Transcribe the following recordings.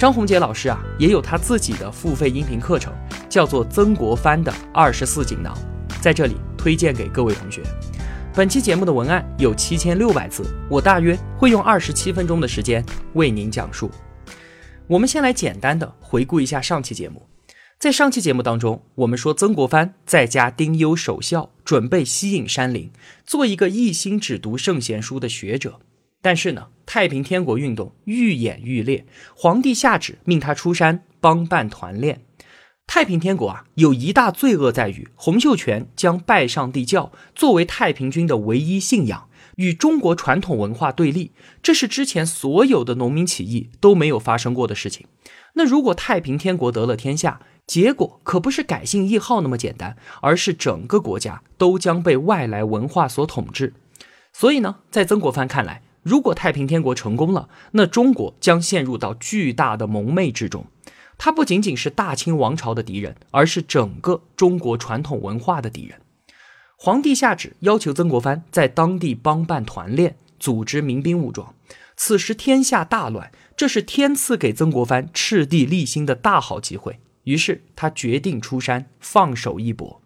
张宏杰老师啊，也有他自己的付费音频课程，叫做《曾国藩的二十四锦囊》，在这里推荐给各位同学。本期节目的文案有七千六百字，我大约会用二十七分钟的时间为您讲述。我们先来简单的回顾一下上期节目，在上期节目当中，我们说曾国藩在家丁忧守孝，准备西引山林，做一个一心只读圣贤书的学者。但是呢，太平天国运动愈演愈烈，皇帝下旨命他出山帮办团练。太平天国啊，有一大罪恶在于洪秀全将拜上帝教作为太平军的唯一信仰，与中国传统文化对立。这是之前所有的农民起义都没有发生过的事情。那如果太平天国得了天下，结果可不是改姓易号那么简单，而是整个国家都将被外来文化所统治。所以呢，在曾国藩看来，如果太平天国成功了，那中国将陷入到巨大的蒙昧之中。他不仅仅是大清王朝的敌人，而是整个中国传统文化的敌人。皇帝下旨要求曾国藩在当地帮办团练，组织民兵武装。此时天下大乱，这是天赐给曾国藩赤地立心的大好机会。于是他决定出山，放手一搏。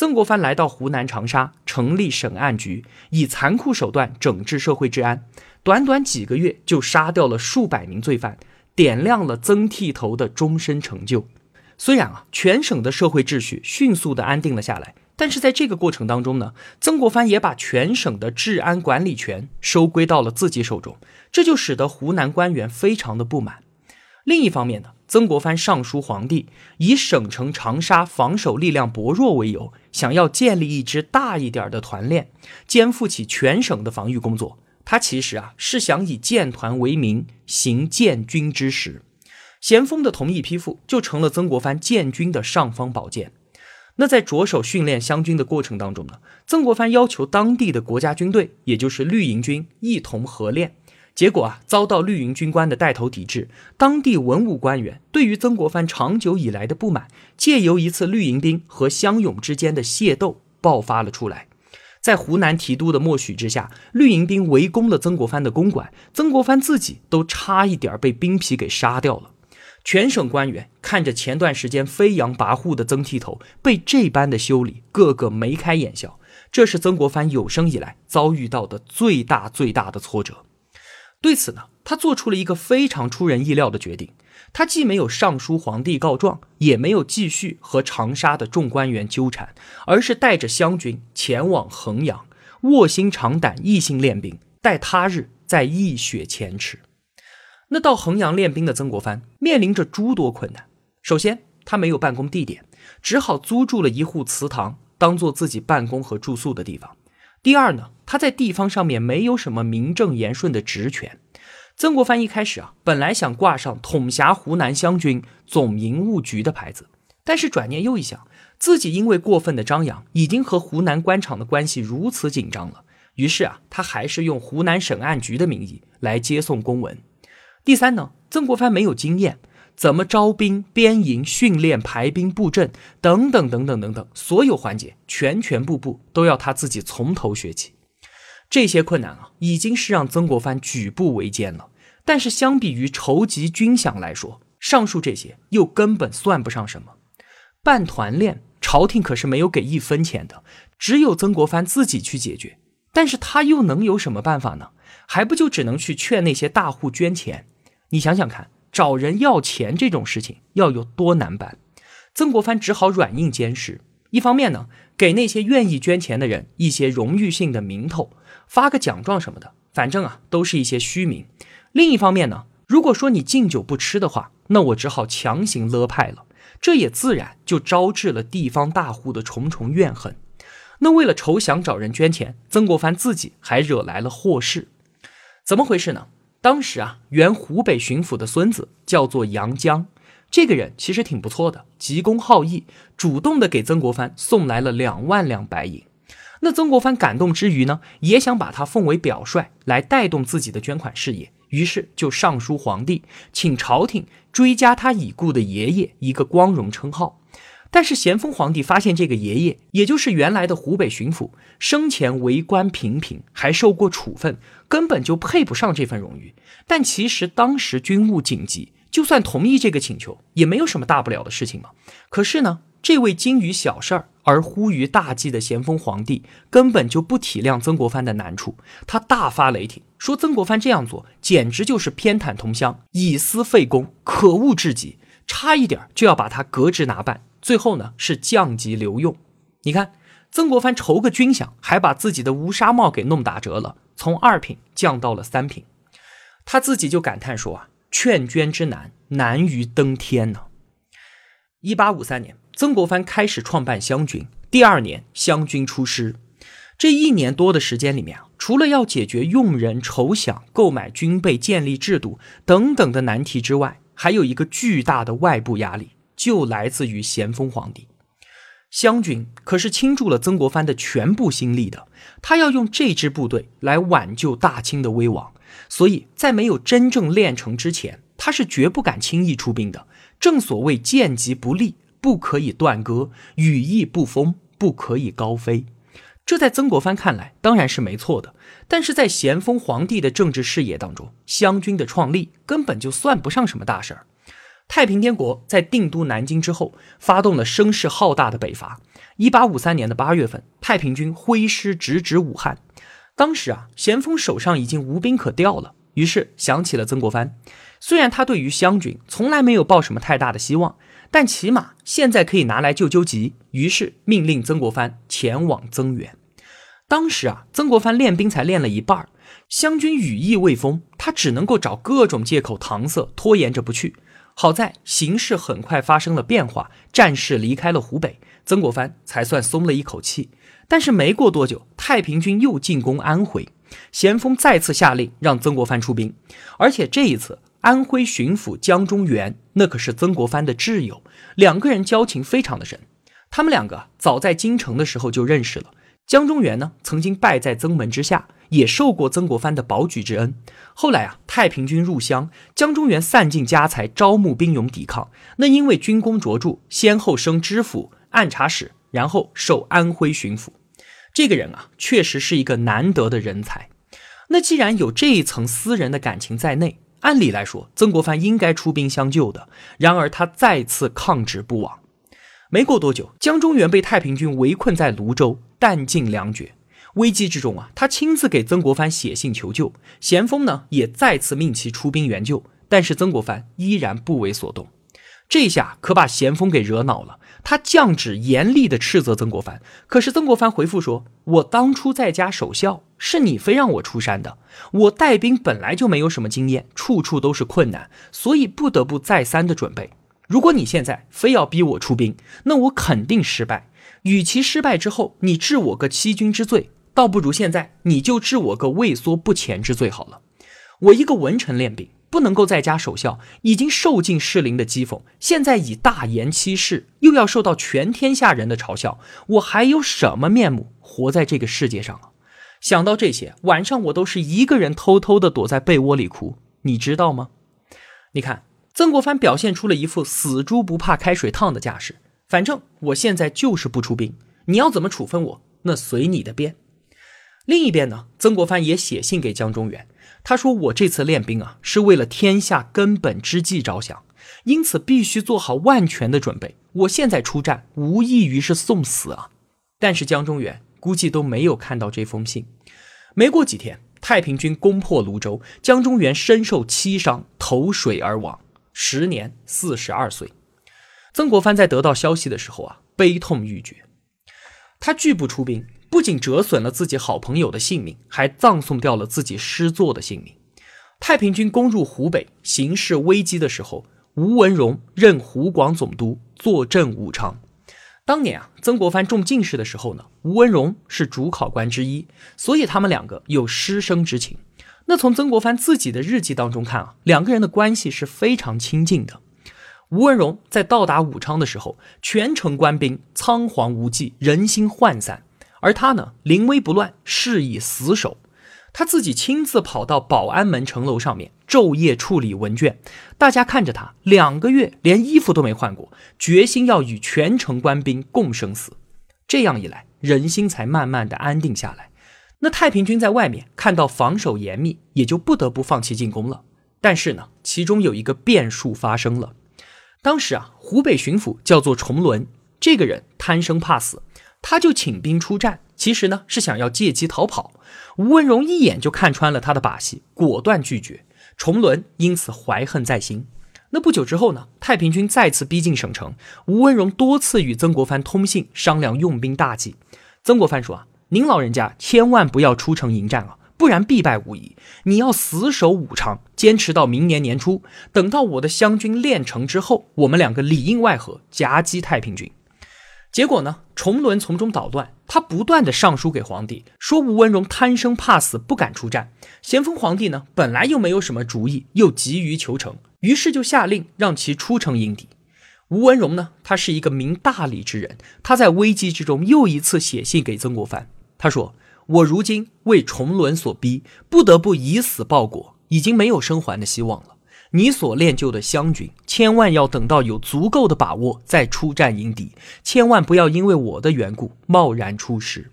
曾国藩来到湖南长沙，成立审案局，以残酷手段整治社会治安。短短几个月，就杀掉了数百名罪犯，点亮了曾剃头的终身成就。虽然啊，全省的社会秩序迅速的安定了下来，但是在这个过程当中呢，曾国藩也把全省的治安管理权收归到了自己手中，这就使得湖南官员非常的不满。另一方面呢，曾国藩上书皇帝，以省城长沙防守力量薄弱为由，想要建立一支大一点的团练，肩负起全省的防御工作。他其实啊是想以建团为名，行建军之实。咸丰的同意批复，就成了曾国藩建军的尚方宝剑。那在着手训练湘军的过程当中呢，曾国藩要求当地的国家军队，也就是绿营军一同合练。结果啊，遭到绿营军官的带头抵制。当地文武官员对于曾国藩长久以来的不满，借由一次绿营兵和乡勇之间的械斗爆发了出来。在湖南提督的默许之下，绿营兵围攻了曾国藩的公馆，曾国藩自己都差一点被兵痞给杀掉了。全省官员看着前段时间飞扬跋扈的曾剃头被这般的修理，个个眉开眼笑。这是曾国藩有生以来遭遇到的最大最大的挫折。对此呢，他做出了一个非常出人意料的决定。他既没有上书皇帝告状，也没有继续和长沙的众官员纠缠，而是带着湘军前往衡阳，卧薪尝胆，一心练兵，待他日再一雪前耻。那到衡阳练兵的曾国藩面临着诸多困难。首先，他没有办公地点，只好租住了一户祠堂，当做自己办公和住宿的地方。第二呢，他在地方上面没有什么名正言顺的职权。曾国藩一开始啊，本来想挂上统辖湖南湘军总营务局的牌子，但是转念又一想，自己因为过分的张扬，已经和湖南官场的关系如此紧张了，于是啊，他还是用湖南审案局的名义来接送公文。第三呢，曾国藩没有经验。怎么招兵、编营、训练、排兵布阵等等等等等等，所有环节全全部部都要他自己从头学起。这些困难啊，已经是让曾国藩举步维艰了。但是相比于筹集军饷来说，上述这些又根本算不上什么。办团练，朝廷可是没有给一分钱的，只有曾国藩自己去解决。但是他又能有什么办法呢？还不就只能去劝那些大户捐钱？你想想看。找人要钱这种事情要有多难办？曾国藩只好软硬兼施。一方面呢，给那些愿意捐钱的人一些荣誉性的名头，发个奖状什么的，反正啊都是一些虚名。另一方面呢，如果说你敬酒不吃的话，那我只好强行勒派了。这也自然就招致了地方大户的重重怨恨。那为了筹饷找人捐钱，曾国藩自己还惹来了祸事。怎么回事呢？当时啊，原湖北巡抚的孙子叫做杨江，这个人其实挺不错的，急公好义，主动的给曾国藩送来了两万两白银。那曾国藩感动之余呢，也想把他奉为表率，来带动自己的捐款事业，于是就上书皇帝，请朝廷追加他已故的爷爷一个光荣称号。但是咸丰皇帝发现这个爷爷，也就是原来的湖北巡抚，生前为官平平，还受过处分，根本就配不上这份荣誉。但其实当时军务紧急，就算同意这个请求，也没有什么大不了的事情嘛。可是呢，这位精于小事儿而忽于大计的咸丰皇帝，根本就不体谅曾国藩的难处，他大发雷霆，说曾国藩这样做简直就是偏袒同乡，以私废公，可恶至极，差一点就要把他革职拿办。最后呢，是降级留用。你看，曾国藩筹个军饷，还把自己的乌纱帽给弄打折了，从二品降到了三品。他自己就感叹说啊：“劝捐之难，难于登天呢。”一八五三年，曾国藩开始创办湘军。第二年，湘军出师。这一年多的时间里面啊，除了要解决用人、筹饷、购买军备、建立制度等等的难题之外，还有一个巨大的外部压力。就来自于咸丰皇帝，湘军可是倾注了曾国藩的全部心力的，他要用这支部队来挽救大清的危亡，所以在没有真正练成之前，他是绝不敢轻易出兵的。正所谓剑疾不利，不可以断戈；羽翼不丰，不可以高飞。这在曾国藩看来当然是没错的，但是在咸丰皇帝的政治视野当中，湘军的创立根本就算不上什么大事儿。太平天国在定都南京之后，发动了声势浩大的北伐。一八五三年的八月份，太平军挥师直指武汉。当时啊，咸丰手上已经无兵可调了，于是想起了曾国藩。虽然他对于湘军从来没有抱什么太大的希望，但起码现在可以拿来救救急。于是命令曾国藩前往增援。当时啊，曾国藩练兵才练了一半，湘军羽翼未丰，他只能够找各种借口搪塞，拖延着不去。好在形势很快发生了变化，战事离开了湖北，曾国藩才算松了一口气。但是没过多久，太平军又进攻安徽，咸丰再次下令让曾国藩出兵，而且这一次安徽巡抚江忠源那可是曾国藩的挚友，两个人交情非常的深。他们两个早在京城的时候就认识了。江忠源呢，曾经拜在曾门之下。也受过曾国藩的保举之恩。后来啊，太平军入湘，江中源散尽家财招募兵勇抵抗。那因为军功卓著，先后升知府、按察使，然后授安徽巡抚。这个人啊，确实是一个难得的人才。那既然有这一层私人的感情在内，按理来说，曾国藩应该出兵相救的。然而他再次抗旨不往。没过多久，江中源被太平军围困在泸州，弹尽粮绝。危机之中啊，他亲自给曾国藩写信求救。咸丰呢，也再次命其出兵援救，但是曾国藩依然不为所动。这下可把咸丰给惹恼了，他降旨严厉地斥责曾国藩。可是曾国藩回复说：“我当初在家守孝，是你非让我出山的。我带兵本来就没有什么经验，处处都是困难，所以不得不再三的准备。如果你现在非要逼我出兵，那我肯定失败。与其失败之后你治我个欺君之罪。”倒不如现在你就治我个畏缩不前之罪好了。我一个文臣练兵，不能够在家守孝，已经受尽士林的讥讽，现在以大言欺世，又要受到全天下人的嘲笑，我还有什么面目活在这个世界上啊？想到这些，晚上我都是一个人偷偷的躲在被窝里哭，你知道吗？你看，曾国藩表现出了一副死猪不怕开水烫的架势，反正我现在就是不出兵，你要怎么处分我，那随你的便。另一边呢，曾国藩也写信给江中源，他说：“我这次练兵啊，是为了天下根本之计着想，因此必须做好万全的准备。我现在出战，无异于是送死啊！”但是江中源估计都没有看到这封信。没过几天，太平军攻破泸州，江中源身受七伤，投水而亡，时年四十二岁。曾国藩在得到消息的时候啊，悲痛欲绝，他拒不出兵。不仅折损了自己好朋友的性命，还葬送掉了自己师座的性命。太平军攻入湖北，形势危机的时候，吴文荣任湖广总督，坐镇武昌。当年啊，曾国藩中进士的时候呢，吴文荣是主考官之一，所以他们两个有师生之情。那从曾国藩自己的日记当中看啊，两个人的关系是非常亲近的。吴文荣在到达武昌的时候，全城官兵仓皇无忌，人心涣散，而他呢，临危不乱，誓以死守。他自己亲自跑到保安门城楼上面，昼夜处理文卷。大家看着他，两个月连衣服都没换过，决心要与全城官兵共生死。这样一来，人心才慢慢的安定下来。那太平军在外面看到防守严密，也就不得不放弃进攻了。但是呢，其中有一个变数发生了。当时啊，湖北巡抚叫做崇伦，这个人贪生怕死，他就请兵出战。其实呢，是想要借机逃跑。吴文荣一眼就看穿了他的把戏，果断拒绝。崇伦因此怀恨在心。那不久之后呢，太平军再次逼近省城，吴文荣多次与曾国藩通信，商量用兵大计。曾国藩说啊，您老人家千万不要出城迎战啊，不然必败无疑。你要死守武昌，坚持到明年年初，等到我的湘军练成之后，我们两个里应外合，夹击太平军。结果呢？崇伦从中捣乱，他不断的上书给皇帝，说吴文荣贪生怕死，不敢出战。咸丰皇帝呢，本来又没有什么主意，又急于求成，于是就下令让其出城迎敌。吴文荣呢，他是一个明大理之人，他在危机之中又一次写信给曾国藩，他说：“我如今为崇伦所逼，不得不以死报国，已经没有生还的希望了。”你所练就的湘军，千万要等到有足够的把握再出战迎敌，千万不要因为我的缘故贸然出师。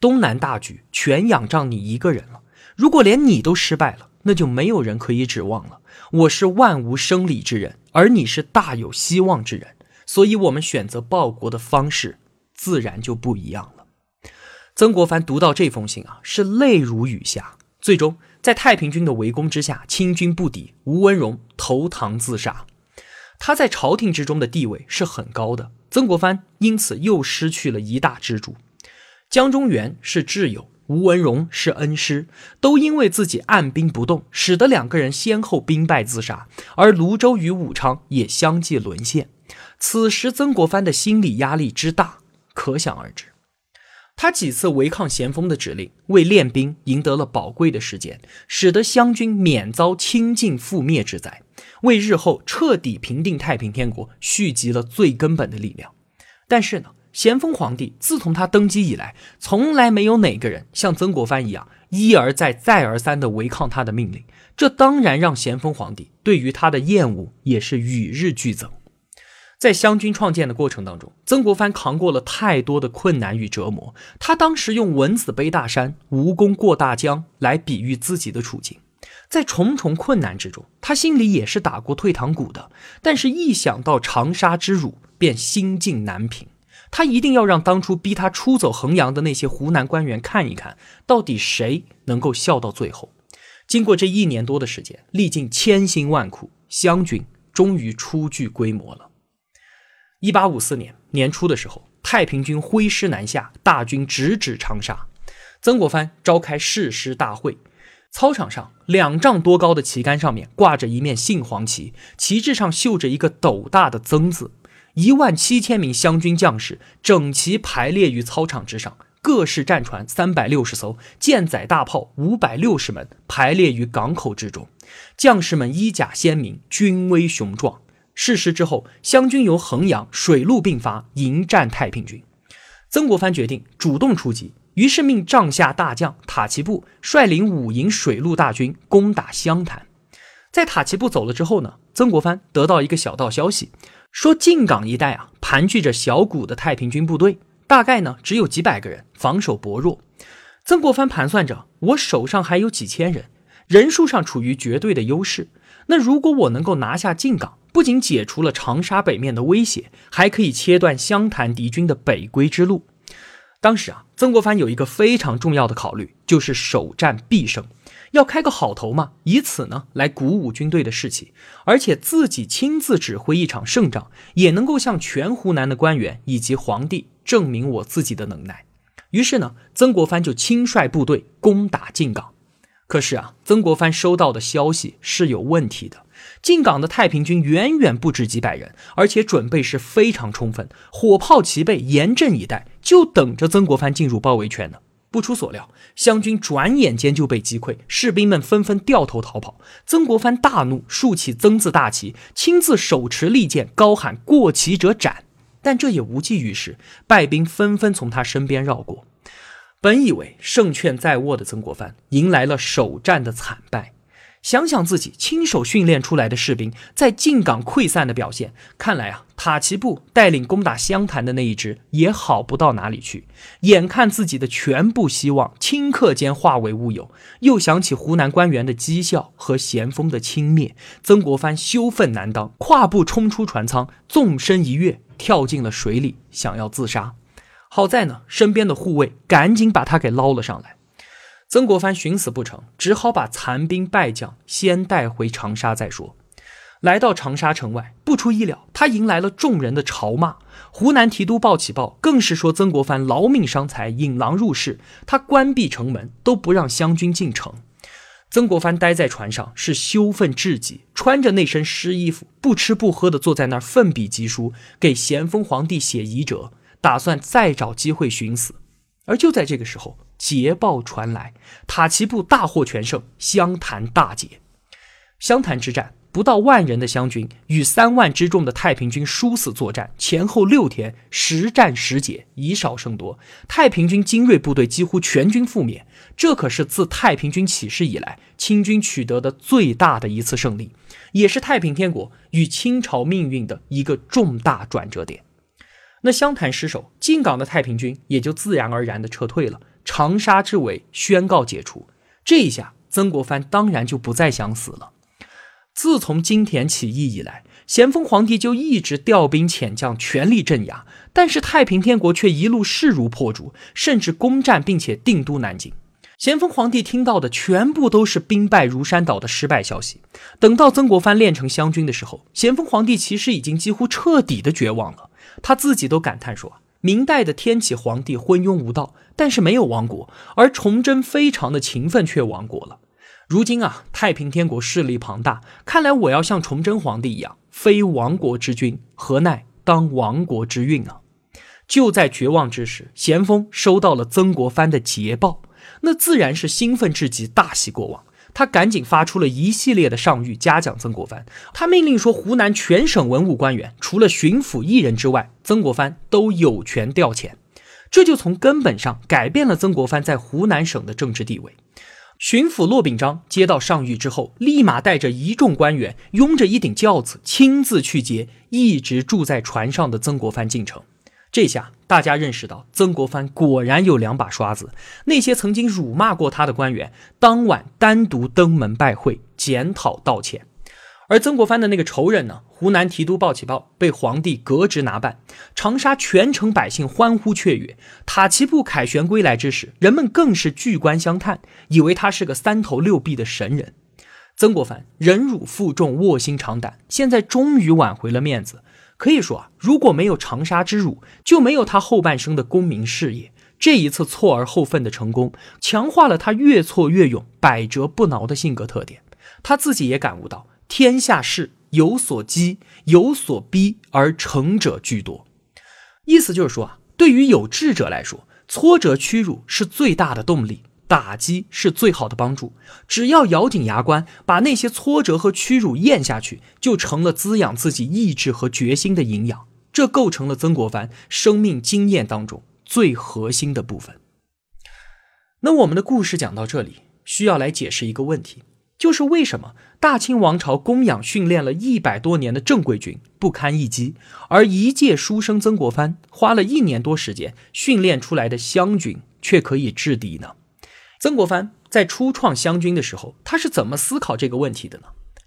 东南大局全仰仗你一个人了。如果连你都失败了，那就没有人可以指望了。我是万无生理之人，而你是大有希望之人，所以我们选择报国的方式自然就不一样了。曾国藩读到这封信啊，是泪如雨下，最终。在太平军的围攻之下，清军不敌，吴文荣投唐自杀。他在朝廷之中的地位是很高的，曾国藩因此又失去了一大支柱。江中源是挚友，吴文荣是恩师，都因为自己按兵不动，使得两个人先后兵败自杀，而泸州与武昌也相继沦陷。此时曾国藩的心理压力之大，可想而知。他几次违抗咸丰的指令，为练兵赢得了宝贵的时间，使得湘军免遭清尽覆灭之灾，为日后彻底平定太平天国蓄积了最根本的力量。但是呢，咸丰皇帝自从他登基以来，从来没有哪个人像曾国藩一样一而再、再而三地违抗他的命令，这当然让咸丰皇帝对于他的厌恶也是与日俱增。在湘军创建的过程当中，曾国藩扛过了太多的困难与折磨。他当时用“蚊子背大山，蜈蚣过大江”来比喻自己的处境。在重重困难之中，他心里也是打过退堂鼓的。但是，一想到长沙之辱，便心境难平。他一定要让当初逼他出走衡阳的那些湖南官员看一看，到底谁能够笑到最后。经过这一年多的时间，历尽千辛万苦，湘军终于初具规模了。一八五四年年初的时候，太平军挥师南下，大军直指长沙。曾国藩召开誓师大会，操场上两丈多高的旗杆上面挂着一面杏黄旗，旗帜上绣着一个斗大的“曾”字。一万七千名湘军将士整齐排列于操场之上，各式战船三百六十艘，舰载大炮五百六十门排列于港口之中，将士们衣甲鲜明，军威雄壮。事实之后，湘军由衡阳水陆并发迎战太平军。曾国藩决定主动出击，于是命帐下大将塔奇布率领五营水陆大军攻打湘潭。在塔奇布走了之后呢，曾国藩得到一个小道消息，说靖港一带啊盘踞着小股的太平军部队，大概呢只有几百个人，防守薄弱。曾国藩盘算着，我手上还有几千人，人数上处于绝对的优势。那如果我能够拿下靖港，不仅解除了长沙北面的威胁，还可以切断湘潭敌军的北归之路。当时啊，曾国藩有一个非常重要的考虑，就是首战必胜，要开个好头嘛，以此呢来鼓舞军队的士气，而且自己亲自指挥一场胜仗，也能够向全湖南的官员以及皇帝证明我自己的能耐。于是呢，曾国藩就亲率部队攻打靖港。可是啊，曾国藩收到的消息是有问题的。进港的太平军远远不止几百人，而且准备是非常充分，火炮齐备，严阵以待，就等着曾国藩进入包围圈呢。不出所料，湘军转眼间就被击溃，士兵们纷纷掉头逃跑。曾国藩大怒，竖起“曾”字大旗，亲自手持利剑，高喊“过旗者斩”。但这也无济于事，败兵纷纷从他身边绕过。本以为胜券在握的曾国藩，迎来了首战的惨败。想想自己亲手训练出来的士兵在进港溃散的表现，看来啊，塔奇布带领攻打湘潭的那一支也好不到哪里去。眼看自己的全部希望顷刻间化为乌有，又想起湖南官员的讥笑和咸丰的轻蔑，曾国藩羞愤难当，跨步冲出船舱，纵身一跃，跳进了水里，想要自杀。好在呢，身边的护卫赶紧把他给捞了上来。曾国藩寻死不成，只好把残兵败将先带回长沙再说。来到长沙城外，不出意料，他迎来了众人的嘲骂。湖南提督鲍启报更是说曾国藩劳命伤财，引狼入室，他关闭城门都不让湘军进城。曾国藩待在船上是羞愤至极，穿着那身湿衣服，不吃不喝的坐在那儿奋笔疾书，给咸丰皇帝写遗折，打算再找机会寻死。而就在这个时候。捷报传来，塔奇布大获全胜，湘潭大捷。湘潭之战，不到万人的湘军与三万之众的太平军殊死作战，前后六天，十战十捷，以少胜多。太平军精锐部队几乎全军覆灭，这可是自太平军起事以来，清军取得的最大的一次胜利，也是太平天国与清朝命运的一个重大转折点。那湘潭失守，进港的太平军也就自然而然地撤退了。长沙之围宣告解除，这一下曾国藩当然就不再想死了。自从金田起义以来，咸丰皇帝就一直调兵遣将，全力镇压，但是太平天国却一路势如破竹，甚至攻占并且定都南京。咸丰皇帝听到的全部都是兵败如山倒的失败消息。等到曾国藩练成湘军的时候，咸丰皇帝其实已经几乎彻底的绝望了，他自己都感叹说。明代的天启皇帝昏庸无道，但是没有亡国；而崇祯非常的勤奋，却亡国了。如今啊，太平天国势力庞大，看来我要像崇祯皇帝一样，非亡国之君，何奈当亡国之运啊？就在绝望之时，咸丰收到了曾国藩的捷报，那自然是兴奋至极，大喜过望。他赶紧发出了一系列的上谕，嘉奖曾国藩。他命令说，湖南全省文武官员，除了巡抚一人之外，曾国藩都有权调遣。这就从根本上改变了曾国藩在湖南省的政治地位。巡抚骆秉章接到上谕之后，立马带着一众官员，拥着一顶轿子，亲自去接一直住在船上的曾国藩进城。这下大家认识到，曾国藩果然有两把刷子。那些曾经辱骂过他的官员，当晚单独登门拜会，检讨道歉。而曾国藩的那个仇人呢？湖南提督鲍启报被皇帝革职拿办，长沙全城百姓欢呼雀跃。塔奇布凯旋归来之时，人们更是聚观相叹，以为他是个三头六臂的神人。曾国藩忍辱负重，卧薪尝胆，现在终于挽回了面子。可以说啊，如果没有长沙之辱，就没有他后半生的功名事业。这一次错而后奋的成功，强化了他越挫越勇、百折不挠的性格特点。他自己也感悟到，天下事有所积，有所逼，而成者居多。意思就是说啊，对于有志者来说，挫折屈辱是最大的动力。打击是最好的帮助，只要咬紧牙关，把那些挫折和屈辱咽下去，就成了滋养自己意志和决心的营养。这构成了曾国藩生命经验当中最核心的部分。那我们的故事讲到这里，需要来解释一个问题，就是为什么大清王朝供养训练了一百多年的正规军不堪一击，而一介书生曾国藩花了一年多时间训练出来的湘军却可以制敌呢？曾国藩在初创湘军的时候，他是怎么思考这个问题的呢？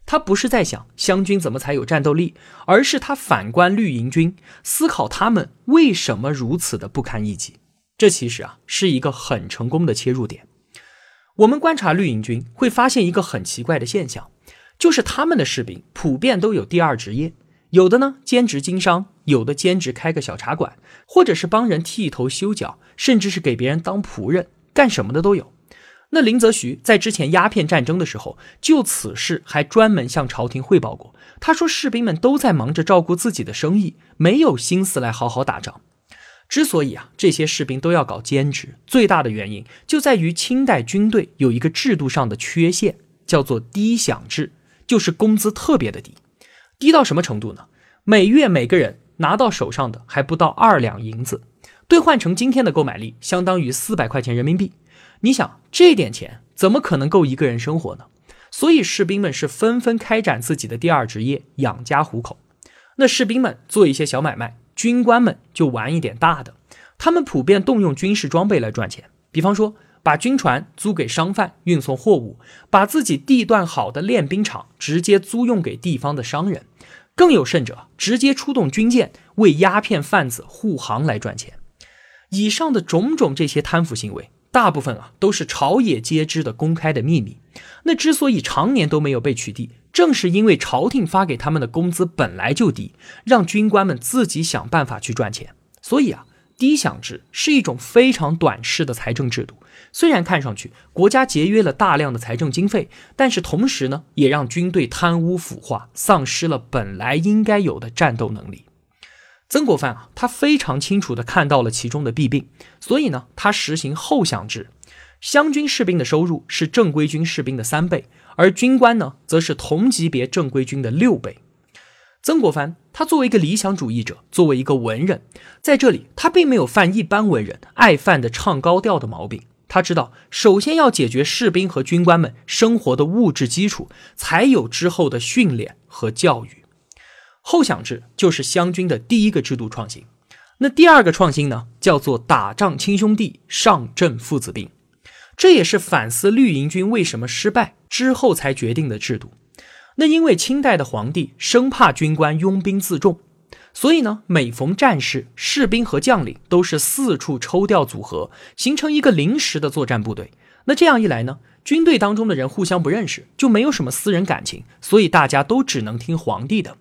他不是在想湘军怎么才有战斗力，而是他反观绿营军，思考他们为什么如此的不堪一击。这其实啊是一个很成功的切入点。我们观察绿营军，会发现一个很奇怪的现象，就是他们的士兵普遍都有第二职业，有的呢兼职经商，有的兼职开个小茶馆，或者是帮人剃头修脚，甚至是给别人当仆人，干什么的都有。那林则徐在之前鸦片战争的时候，就此事还专门向朝廷汇报过。他说，士兵们都在忙着照顾自己的生意，没有心思来好好打仗。之所以啊这些士兵都要搞兼职，最大的原因就在于清代军队有一个制度上的缺陷，叫做低饷制，就是工资特别的低，低到什么程度呢？每月每个人拿到手上的还不到二两银子，兑换成今天的购买力，相当于四百块钱人民币。你想这点钱怎么可能够一个人生活呢？所以士兵们是纷纷开展自己的第二职业，养家糊口。那士兵们做一些小买卖。军官们就玩一点大的，他们普遍动用军事装备来赚钱，比方说把军船租给商贩运送货物，把自己地段好的练兵场直接租用给地方的商人，更有甚者，直接出动军舰为鸦片贩子护航来赚钱。以上的种种这些贪腐行为，大部分啊都是朝野皆知的公开的秘密。那之所以常年都没有被取缔，正是因为朝廷发给他们的工资本来就低，让军官们自己想办法去赚钱。所以啊，低饷制是一种非常短视的财政制度。虽然看上去国家节约了大量的财政经费，但是同时呢，也让军队贪污腐化，丧失了本来应该有的战斗能力。曾国藩啊，他非常清楚地看到了其中的弊病，所以呢，他实行后饷制。湘军士兵的收入是正规军士兵的三倍。而军官呢，则是同级别正规军的六倍。曾国藩他作为一个理想主义者，作为一个文人，在这里他并没有犯一般文人爱犯的唱高调的毛病。他知道，首先要解决士兵和军官们生活的物质基础，才有之后的训练和教育。后饷制就是湘军的第一个制度创新。那第二个创新呢，叫做打仗亲兄弟，上阵父子兵。这也是反思绿营军为什么失败之后才决定的制度。那因为清代的皇帝生怕军官拥兵自重，所以呢，每逢战事，士兵和将领都是四处抽调组合，形成一个临时的作战部队。那这样一来呢，军队当中的人互相不认识，就没有什么私人感情，所以大家都只能听皇帝的。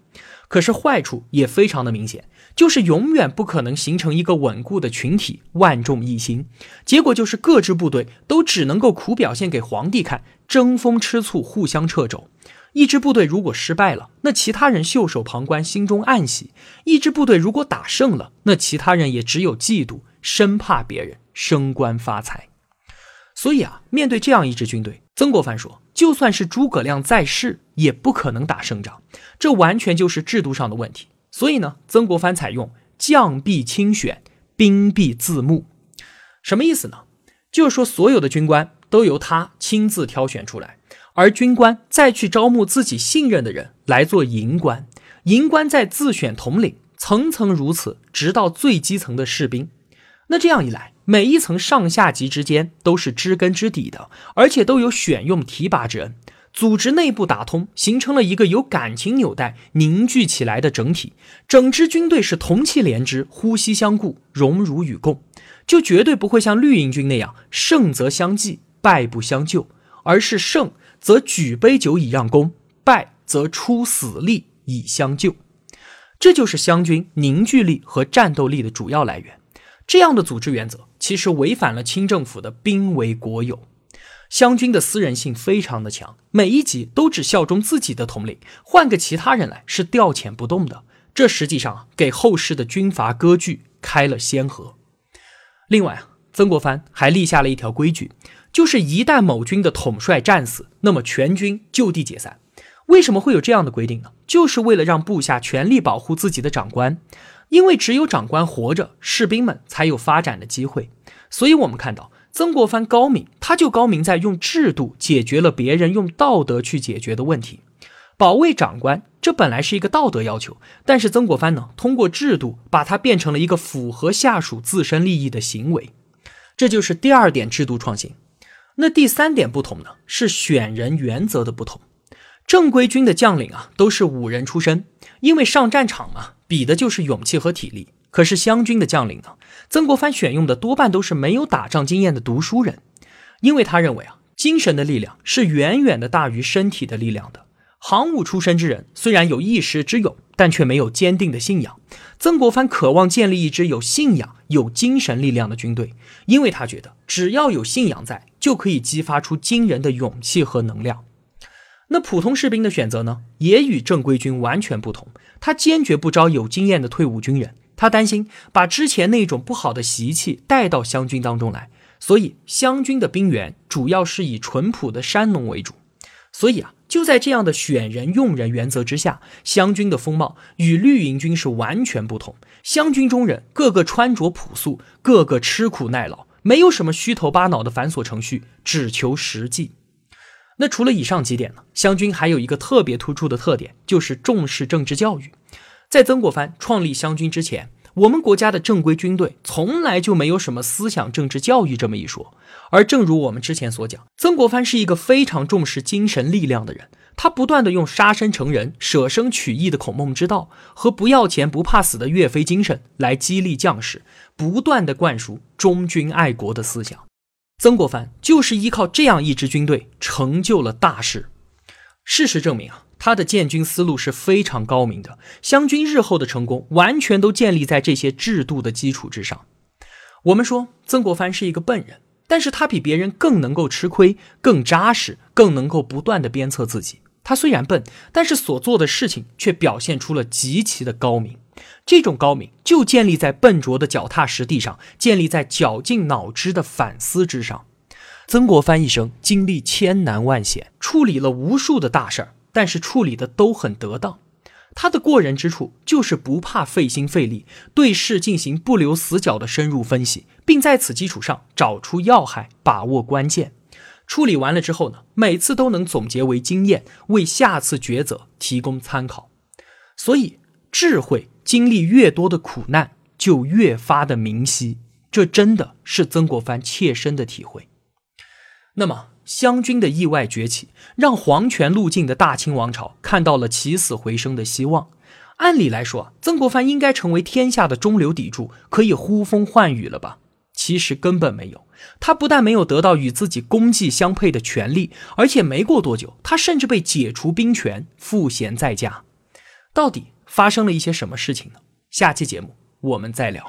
可是坏处也非常的明显。就是永远不可能形成一个稳固的群体，万众一心。结果就是各支部队都只能够苦表现给皇帝看，争风吃醋，互相掣肘。一支部队如果失败了，那其他人袖手旁观，心中暗喜；一支部队如果打胜了，那其他人也只有嫉妒，生怕别人升官发财。所以啊，面对这样一支军队，曾国藩说，就算是诸葛亮在世，也不可能打胜仗。这完全就是制度上的问题。所以呢，曾国藩采用将必亲选，兵必自募，什么意思呢？就是说，所有的军官都由他亲自挑选出来，而军官再去招募自己信任的人来做营官，营官再自选统领，层层如此，直到最基层的士兵。那这样一来，每一层上下级之间都是知根知底的，而且都有选用提拔之恩。组织内部打通，形成了一个有感情纽带凝聚起来的整体。整支军队是同气连枝、呼吸相顾、荣辱与共，就绝对不会像绿营军那样胜则相济，败不相救，而是胜则举杯酒以让功，败则出死力以相救。这就是湘军凝聚力和战斗力的主要来源。这样的组织原则，其实违反了清政府的兵为国有。湘军的私人性非常的强，每一级都只效忠自己的统领，换个其他人来是调遣不动的。这实际上给后世的军阀割据开了先河。另外啊，曾国藩还立下了一条规矩，就是一旦某军的统帅战死，那么全军就地解散。为什么会有这样的规定呢？就是为了让部下全力保护自己的长官，因为只有长官活着，士兵们才有发展的机会。所以我们看到。曾国藩高明，他就高明在用制度解决了别人用道德去解决的问题。保卫长官，这本来是一个道德要求，但是曾国藩呢，通过制度把它变成了一个符合下属自身利益的行为。这就是第二点制度创新。那第三点不同呢，是选人原则的不同。正规军的将领啊，都是武人出身，因为上战场嘛，比的就是勇气和体力。可是湘军的将领呢？曾国藩选用的多半都是没有打仗经验的读书人，因为他认为啊，精神的力量是远远的大于身体的力量的。行伍出身之人虽然有一时之勇，但却没有坚定的信仰。曾国藩渴望建立一支有信仰、有精神力量的军队，因为他觉得只要有信仰在，就可以激发出惊人的勇气和能量。那普通士兵的选择呢，也与正规军完全不同。他坚决不招有经验的退伍军人。他担心把之前那种不好的习气带到湘军当中来，所以湘军的兵员主要是以淳朴的山农为主。所以啊，就在这样的选人用人原则之下，湘军的风貌与绿营军是完全不同。湘军中人个个穿着朴素，个个吃苦耐劳，没有什么虚头巴脑的繁琐程序，只求实际。那除了以上几点呢？湘军还有一个特别突出的特点，就是重视政治教育。在曾国藩创立湘军之前，我们国家的正规军队从来就没有什么思想政治教育这么一说。而正如我们之前所讲，曾国藩是一个非常重视精神力量的人，他不断的用杀身成仁、舍生取义的孔孟之道和不要钱不怕死的岳飞精神来激励将士，不断的灌输忠君爱国的思想。曾国藩就是依靠这样一支军队成就了大事。事实证明啊，他的建军思路是非常高明的。湘军日后的成功完全都建立在这些制度的基础之上。我们说曾国藩是一个笨人，但是他比别人更能够吃亏，更扎实，更能够不断的鞭策自己。他虽然笨，但是所做的事情却表现出了极其的高明。这种高明就建立在笨拙的脚踏实地上，建立在绞尽脑汁的反思之上。曾国藩一生经历千难万险，处理了无数的大事儿，但是处理的都很得当。他的过人之处就是不怕费心费力，对事进行不留死角的深入分析，并在此基础上找出要害，把握关键。处理完了之后呢，每次都能总结为经验，为下次抉择提供参考。所以智慧。经历越多的苦难，就越发的明晰。这真的是曾国藩切身的体会。那么，湘军的意外崛起，让皇权路径的大清王朝看到了起死回生的希望。按理来说，曾国藩应该成为天下的中流砥柱，可以呼风唤雨了吧？其实根本没有。他不但没有得到与自己功绩相配的权利，而且没过多久，他甚至被解除兵权，赋闲在家。到底？发生了一些什么事情呢？下期节目我们再聊。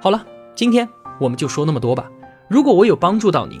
好了，今天我们就说那么多吧。如果我有帮助到您，